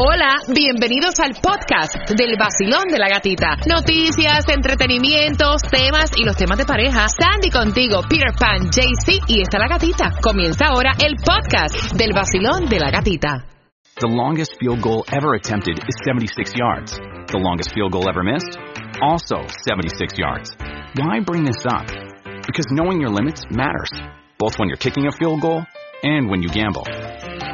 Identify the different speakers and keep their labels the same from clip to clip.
Speaker 1: Hola, bienvenidos al podcast del vacilón de la gatita. Noticias, entretenimientos, temas y los temas de pareja. Sandy contigo, Peter Pan, JC y está la gatita. Comienza ahora el podcast del vacilón de la gatita.
Speaker 2: The longest field goal ever attempted is 76 yards. The longest field goal ever missed? Also 76 yards. Why bring this up? Because knowing your limits matters, both when you're kicking a field goal and when you gamble.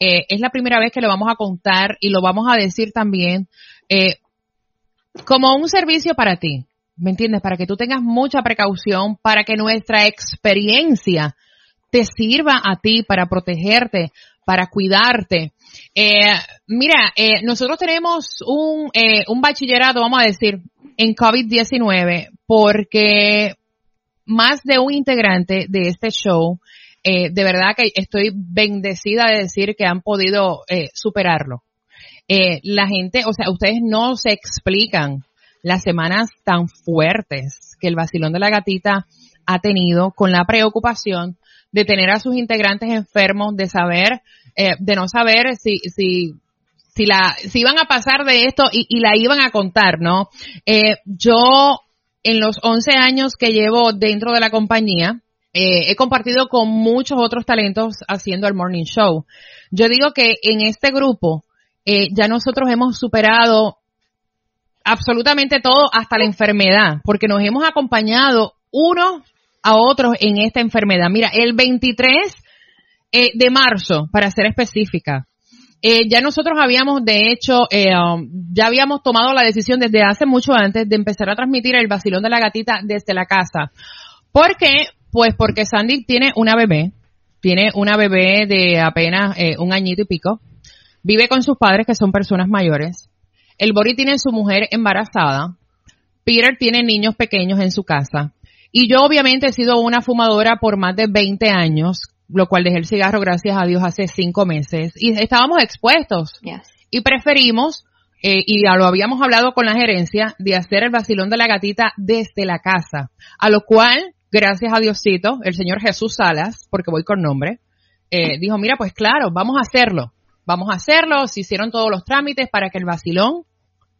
Speaker 3: Eh, es la primera vez que lo vamos a contar y lo vamos a decir también eh, como un servicio para ti, ¿me entiendes? Para que tú tengas mucha precaución, para que nuestra experiencia te sirva a ti para protegerte, para cuidarte. Eh, mira, eh, nosotros tenemos un, eh, un bachillerato, vamos a decir, en COVID-19 porque más de un integrante de este show eh, de verdad que estoy bendecida de decir que han podido eh, superarlo. Eh, la gente, o sea, ustedes no se explican las semanas tan fuertes que el vacilón de la gatita ha tenido con la preocupación de tener a sus integrantes enfermos, de saber, eh, de no saber si, si, si la, si iban a pasar de esto y, y la iban a contar, ¿no? Eh, yo, en los 11 años que llevo dentro de la compañía, eh, he compartido con muchos otros talentos haciendo el morning show. Yo digo que en este grupo eh, ya nosotros hemos superado absolutamente todo hasta la enfermedad, porque nos hemos acompañado unos a otros en esta enfermedad. Mira, el 23 eh, de marzo, para ser específica, ya nosotros habíamos, de hecho, um, ya habíamos tomado la decisión desde hace mucho antes de empezar a transmitir el vacilón de la gatita desde la casa. ¿Por qué? Pues porque Sandy tiene una bebé, tiene una bebé de apenas eh, un añito y pico, vive con sus padres que son personas mayores, el Bori tiene su mujer embarazada, Peter tiene niños pequeños en su casa, y yo obviamente he sido una fumadora por más de 20 años, lo cual dejé el cigarro gracias a Dios hace cinco meses, y estábamos expuestos,
Speaker 4: Yes.
Speaker 3: y preferimos, eh, y ya lo habíamos hablado con la gerencia, de hacer el vacilón de la gatita desde la casa, a lo cual gracias a Diosito, el señor Jesús Salas, porque voy con nombre, eh, dijo, mira, pues claro, vamos a hacerlo. Vamos a hacerlo. Se hicieron todos los trámites para que el vacilón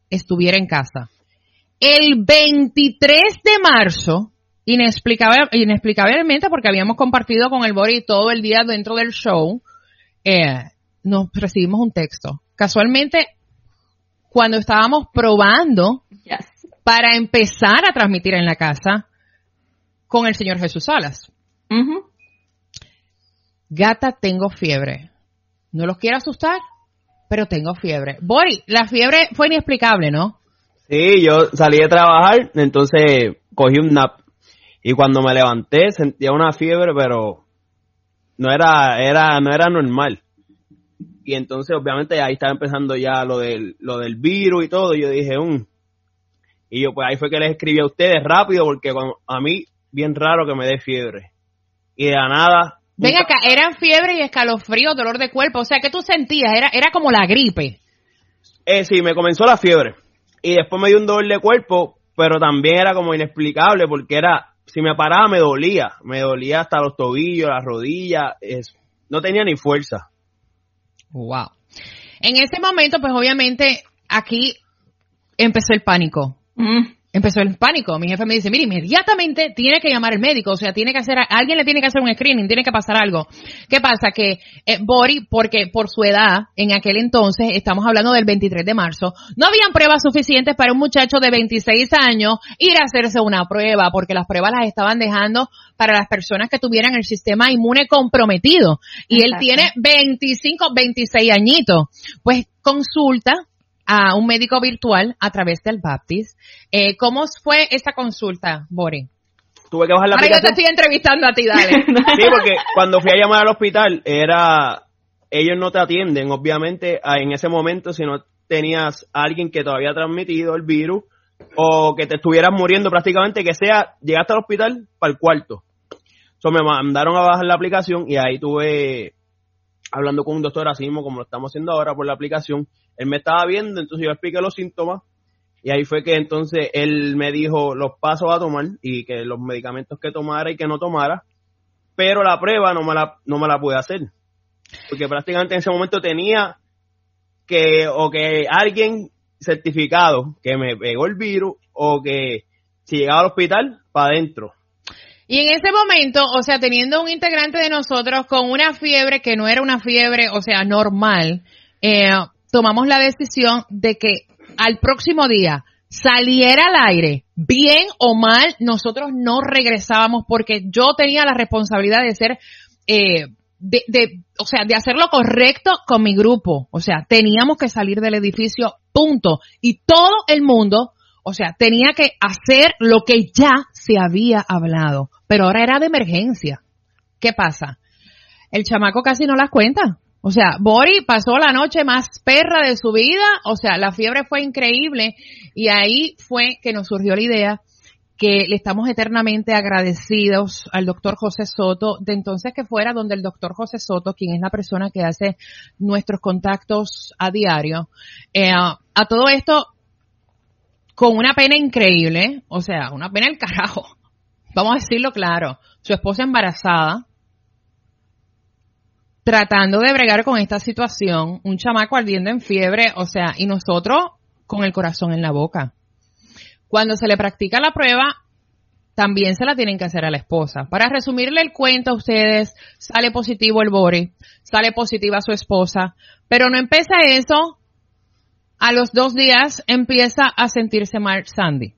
Speaker 3: estuviera en casa. El 23 de marzo, inexplicable, inexplicablemente, porque habíamos compartido con el Bori todo el día dentro del show, eh, nos recibimos un texto. Casualmente, cuando estábamos probando
Speaker 4: Yes.
Speaker 3: para empezar a transmitir en la casa con el señor Jesús Salas. Gata, tengo fiebre. No los quiero asustar, pero tengo fiebre. Bori, la fiebre fue inexplicable, ¿no?
Speaker 5: Sí, yo salí de trabajar, entonces cogí un nap. Y cuando me levanté sentía una fiebre, pero no era, era, no era normal. Y entonces obviamente ahí estaba empezando ya lo del, lo del virus y todo. Y yo dije, um. Y yo pues ahí fue que les escribí a ustedes rápido porque cuando- a mí bien raro que me dé fiebre. Y de la nada.
Speaker 3: Ven acá, eran fiebre y escalofrío, dolor de cuerpo. O sea, ¿qué tú sentías? Era, era como la gripe.
Speaker 5: Eh, sí, me comenzó la fiebre. Y después me dio un dolor de cuerpo, pero también era como inexplicable porque era, si me paraba me dolía. Me dolía hasta los tobillos, las rodillas. es- no tenía ni fuerza.
Speaker 3: Wow. En ese momento, pues obviamente, aquí empezó el pánico.
Speaker 4: Mm.
Speaker 3: Empezó el pánico. Mi jefe me dice, mire, inmediatamente tiene que llamar al médico, o sea, tiene que hacer, alguien le tiene que hacer un screening, tiene que pasar algo. ¿Qué pasa? Que eh, Bori, porque por su edad, en aquel entonces, estamos hablando del 23 de marzo, no habían pruebas suficientes para un muchacho de 26 años ir a hacerse una prueba, porque las pruebas las estaban dejando para las personas que tuvieran el sistema inmune comprometido. Y él tiene 25, 26 añitos. Pues consulta, a un médico virtual a través del Baptist. Eh, ¿Cómo fue esa consulta, Bori?
Speaker 5: Tuve que bajar la
Speaker 3: Ahora yo te
Speaker 5: aplicación.
Speaker 3: estoy entrevistando a ti, dale.
Speaker 5: Sí, porque cuando fui a llamar al hospital, era. Ellos no te atienden, obviamente, a- en ese momento, si no tenías a alguien que te había transmitido el virus o que te estuvieras muriendo prácticamente, que sea, llegaste al hospital para el cuarto. So, me mandaron a bajar la aplicación y ahí tuve hablando con un doctor así mismo como lo estamos haciendo ahora por la aplicación. Él me estaba viendo, entonces yo expliqué los síntomas y ahí fue que entonces él me dijo los pasos a tomar y que los medicamentos que tomara y que no tomara, pero la prueba no me la, no me la pude hacer. Porque prácticamente en ese momento tenía que, o que alguien certificado que me pegó el virus, o que si llegaba al hospital, para adentro.
Speaker 3: Y en ese momento, o sea, teniendo un integrante de nosotros con una fiebre que no era una fiebre, o sea, normal, eh, tomamos la decisión de que al próximo día saliera al aire, bien o mal, nosotros no regresábamos porque yo tenía la responsabilidad de ser, eh, de, de, o sea, de hacer lo correcto con mi grupo. O sea, teníamos que salir del edificio, punto. Y todo el mundo, o sea, tenía que hacer lo que ya se había hablado. Pero ahora era de emergencia. ¿Qué pasa? El chamaco casi no las cuenta. O sea, Bori pasó la noche más perra de su vida. O sea, la fiebre fue increíble. Y ahí fue que nos surgió la idea que le estamos eternamente agradecidos al doctor José Soto, de entonces que fuera donde el doctor José Soto, quien es la persona que hace nuestros contactos a diario, eh, a todo esto con una pena increíble, o sea, una pena el carajo, vamos a decirlo claro, su esposa embarazada, tratando de bregar con esta situación, un chamaco ardiendo en fiebre, o sea, y nosotros con el corazón en la boca. Cuando se le practica la prueba, también se la tienen que hacer a la esposa. Para resumirle el cuento a ustedes, sale positivo el Bori, sale positiva su esposa, pero no empieza eso, a los dos días empieza a sentirse mal Sandy.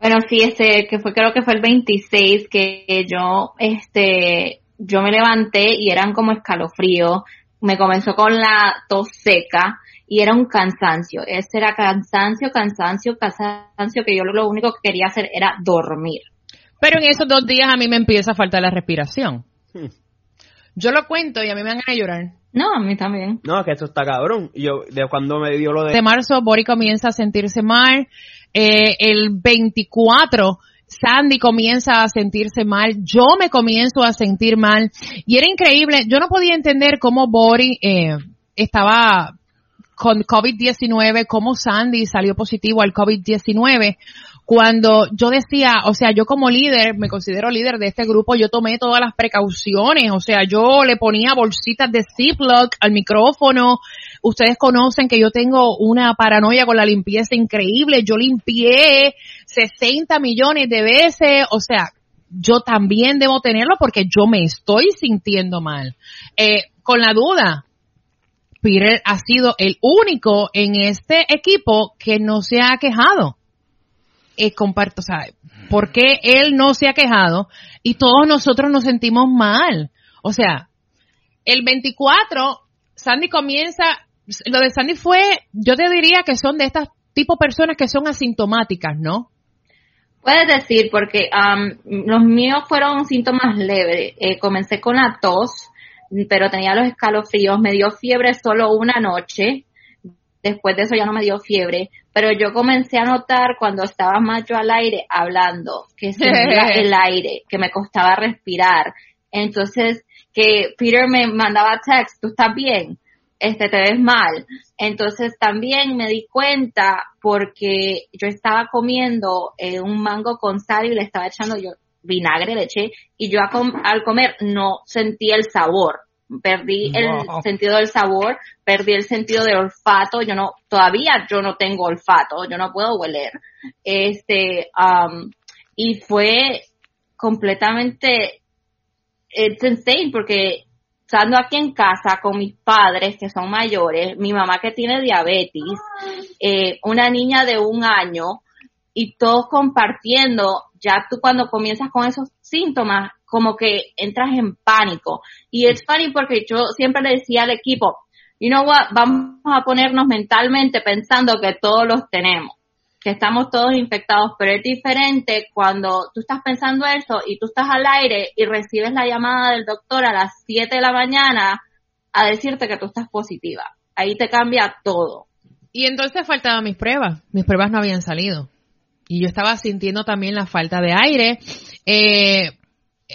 Speaker 4: Bueno, sí, este, que fue, creo que fue el 26 que yo, este, yo me levanté y eran como escalofríos. Me comenzó con la tos seca y era un cansancio. Ese era cansancio, cansancio, cansancio, que yo lo único que quería hacer era dormir.
Speaker 3: Pero en esos dos días a mí me empieza a faltar la respiración. Yo lo cuento y a mí me van a llorar.
Speaker 4: No, a mí también.
Speaker 5: No, que esto está cabrón. Yo, de cuando me dio lo de...
Speaker 3: De marzo, Bori comienza a sentirse mal. Eh, el 24, Sandy comienza a sentirse mal. Yo me comienzo a sentir mal. Y era increíble. Yo no podía entender cómo Bori eh, estaba con COVID-19, cómo Sandy salió positivo al COVID-19 cuando yo decía, o sea, yo como líder, me considero líder de este grupo, yo tomé todas las precauciones, o sea, yo le ponía bolsitas de Ziploc al micrófono, ustedes conocen que yo tengo una paranoia con la limpieza increíble, yo limpié 60 millones de veces, o sea, yo también debo tenerlo porque yo me estoy sintiendo mal. Eh, con la duda, Peter ha sido el único en este equipo que no se ha quejado eh, comparto, o sea, ¿por qué él no se ha quejado y todos nosotros nos sentimos mal? O sea, el 24, Sandy comienza, lo de Sandy fue, yo te diría que son de estas tipo personas que son asintomáticas, ¿no?
Speaker 4: Puedes decir, porque um, los míos fueron síntomas leves. Eh, comencé con la tos, pero tenía los escalofríos, me dio fiebre solo una noche, después de eso ya no me dio fiebre, pero yo comencé a notar cuando estaba más yo al aire hablando, que sentía el aire, que me costaba respirar. Entonces, que Peter me mandaba text, ¿tú estás bien? Este, te ves mal. Entonces también me di cuenta porque yo estaba comiendo eh, un mango con sal y le estaba echando yo vinagre, leche, y yo a com al comer no sentía el sabor. Perdí el sentido del sabor, perdí el sentido del olfato, yo no, todavía yo no tengo olfato, yo no puedo hueler. Este, um, y fue completamente, it's insane porque estando aquí en casa con mis padres que son mayores, mi mamá que tiene diabetes, eh, una niña de un año y todos compartiendo, ya tú cuando comienzas con esos síntomas, como que entras en pánico. Y es funny porque yo siempre le decía al equipo, you know what, vamos a ponernos mentalmente pensando que todos los tenemos que estamos todos infectados, pero es diferente cuando tú estás pensando eso y tú estás al aire y recibes la llamada del doctor a las 7 de la mañana a decirte que tú estás positiva. Ahí te cambia todo.
Speaker 3: Y entonces faltaban mis pruebas. Mis pruebas no habían salido. Y yo estaba sintiendo también la falta de aire. Eh,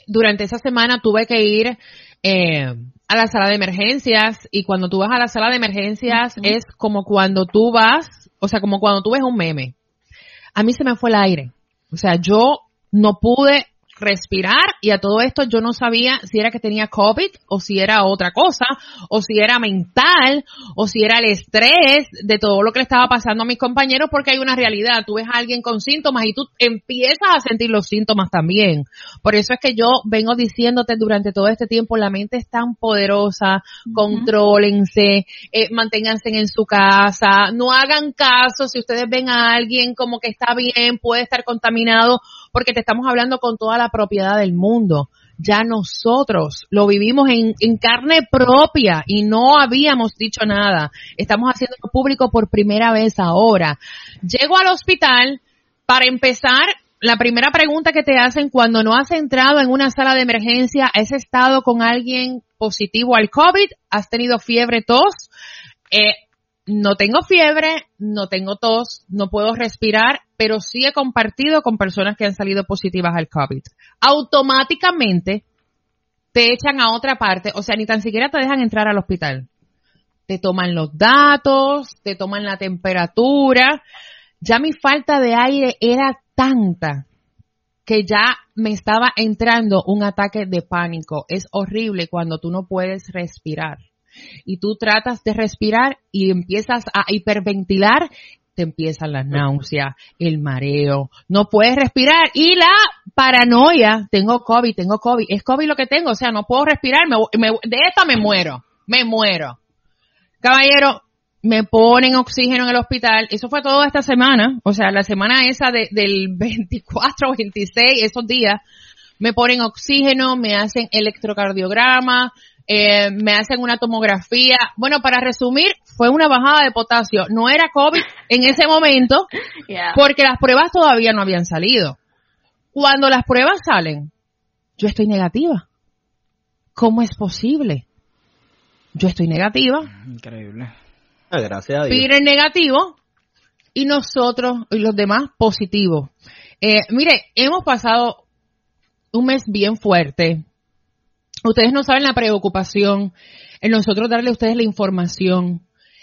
Speaker 3: durante esa semana tuve que ir eh, a la sala de emergencias y cuando tú vas a la sala de emergencias es como cuando tú vas o sea, como cuando tú ves un meme. A mí se me fue el aire. O sea, yo no pude respirar. Y a todo esto yo no sabía si era que tenía COVID o si era otra cosa o si era mental o si era el estrés de todo lo que le estaba pasando a mis compañeros porque hay una realidad, tú ves a alguien con síntomas y tú empiezas a sentir los síntomas también. Por eso es que yo vengo diciéndote durante todo este tiempo, la mente es tan poderosa, contrólense, eh, manténganse en su casa, no hagan caso. Si ustedes ven a alguien como que está bien, puede estar contaminado, porque te estamos hablando con toda la propiedad del mundo. Ya nosotros lo vivimos en, carne propia y no habíamos dicho nada. Estamos haciendo público por primera vez ahora. Llego al hospital para empezar la primera pregunta que te hacen cuando no has entrado en una sala de emergencia, ¿has estado con alguien positivo al COVID? ¿Has tenido fiebre, tos? Eh, no tengo fiebre, no tengo tos, no puedo respirar, pero sí he compartido con personas que han salido positivas al COVID. Automáticamente te echan a otra parte, o sea, ni tan siquiera te dejan entrar al hospital. Te toman los datos, te toman la temperatura. Ya mi falta de aire era tanta que ya me estaba entrando un ataque de pánico. Es horrible cuando tú no puedes respirar y tú tratas de respirar y empiezas a hiperventilar, te empiezan las náuseas, el mareo, no puedes respirar y la paranoia, tengo COVID, tengo COVID, es COVID lo que tengo, o sea, no puedo respirar, de esta me muero, me muero. Caballero, me ponen oxígeno en el hospital, eso fue toda esta semana, o sea, la semana esa del 24 o 26, esos días, me ponen oxígeno, me hacen electrocardiograma, eh, me hacen una tomografía. Bueno, para resumir, fue una bajada de potasio. No era COVID en ese momento porque las pruebas todavía no habían salido. Cuando las pruebas salen, yo estoy negativa. ¿Cómo es posible? Yo estoy negativa.
Speaker 5: Increíble. Ah, gracias a Dios.
Speaker 3: Peter negativo y nosotros y los demás positivos. Eh, mire, hemos pasado un mes bien fuerte Ustedes no saben la preocupación en nosotros darle a ustedes la información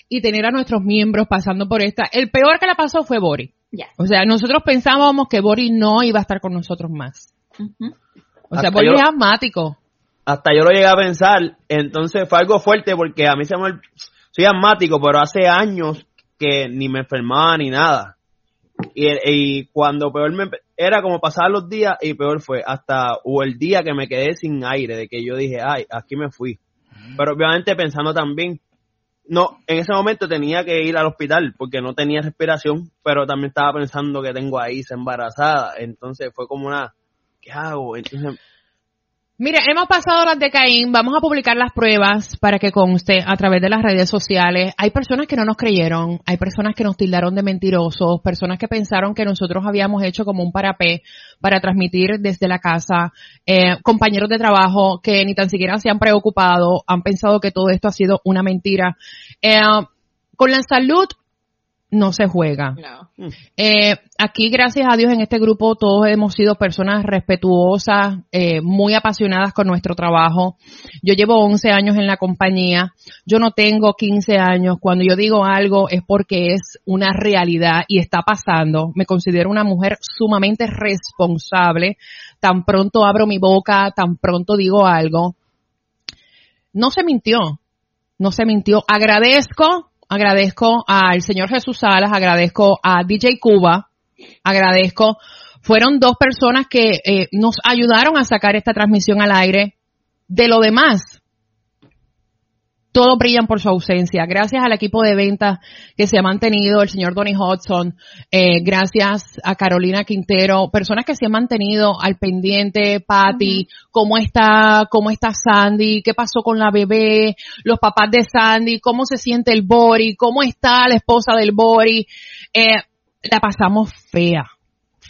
Speaker 3: y tener a nuestros miembros pasando por esta. El peor que la pasó fue Bori. O sea, nosotros pensábamos que Bori no iba a estar con nosotros más. O sea, Bori es asmático.
Speaker 5: Hasta yo lo llegué a pensar, entonces fue algo fuerte porque a mí se me... Soy asmático, pero hace años que ni me enfermaba ni nada. Y, cuando peor me era como pasar los días y peor fue hasta hubo el día que me quedé sin aire, de que yo dije, ay, aquí me fui. Pero obviamente pensando también, no, en ese momento tenía que ir al hospital porque no tenía respiración, pero también estaba pensando que tengo ahí se embarazada, entonces fue como una, ¿qué hago? Entonces
Speaker 3: Mira, hemos pasado las de Caín, vamos a publicar las pruebas para que conste a través de las redes sociales. Hay personas que no nos creyeron, hay personas que nos tildaron de mentirosos, personas que pensaron que nosotros habíamos hecho como un parapé para transmitir desde la casa, eh, compañeros de trabajo que ni tan siquiera se han preocupado, han pensado que todo esto ha sido una mentira. Eh, con la salud no se juega. Eh, aquí, gracias a Dios, en este grupo todos hemos sido personas respetuosas, eh, muy apasionadas con nuestro trabajo. Yo llevo 11 años en la compañía. Yo no tengo 15 años. Cuando yo digo algo es porque es una realidad y está pasando. Me considero una mujer sumamente responsable. Tan pronto abro mi boca, tan pronto digo algo. no se mintió, no se mintió. Agradezco, agradezco al señor Jesús Salas, agradezco a DJ Cuba, agradezco. Fueron dos personas que eh, nos ayudaron a sacar esta transmisión al aire. De lo demás, todos brillan por su ausencia. Gracias al equipo de ventas que se ha mantenido, el señor Donny Hudson, eh, gracias a Carolina Quintero, personas que se han mantenido al pendiente, Patty, cómo está, cómo está Sandy, qué pasó con la bebé, los papás de Sandy, cómo se siente el Bori, cómo está la esposa del Bori. Eh, la pasamos fea,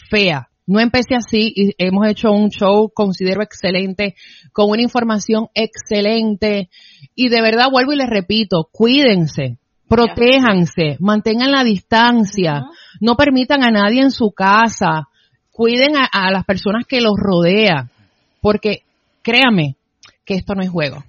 Speaker 3: fea. No empecé así y hemos hecho un show, considero excelente, con una información excelente. Y de verdad vuelvo y les repito, cuídense, protéjanse, mantengan la distancia, no permitan a nadie en su casa, cuiden a, a las personas que los rodean, porque créame que esto no es juego.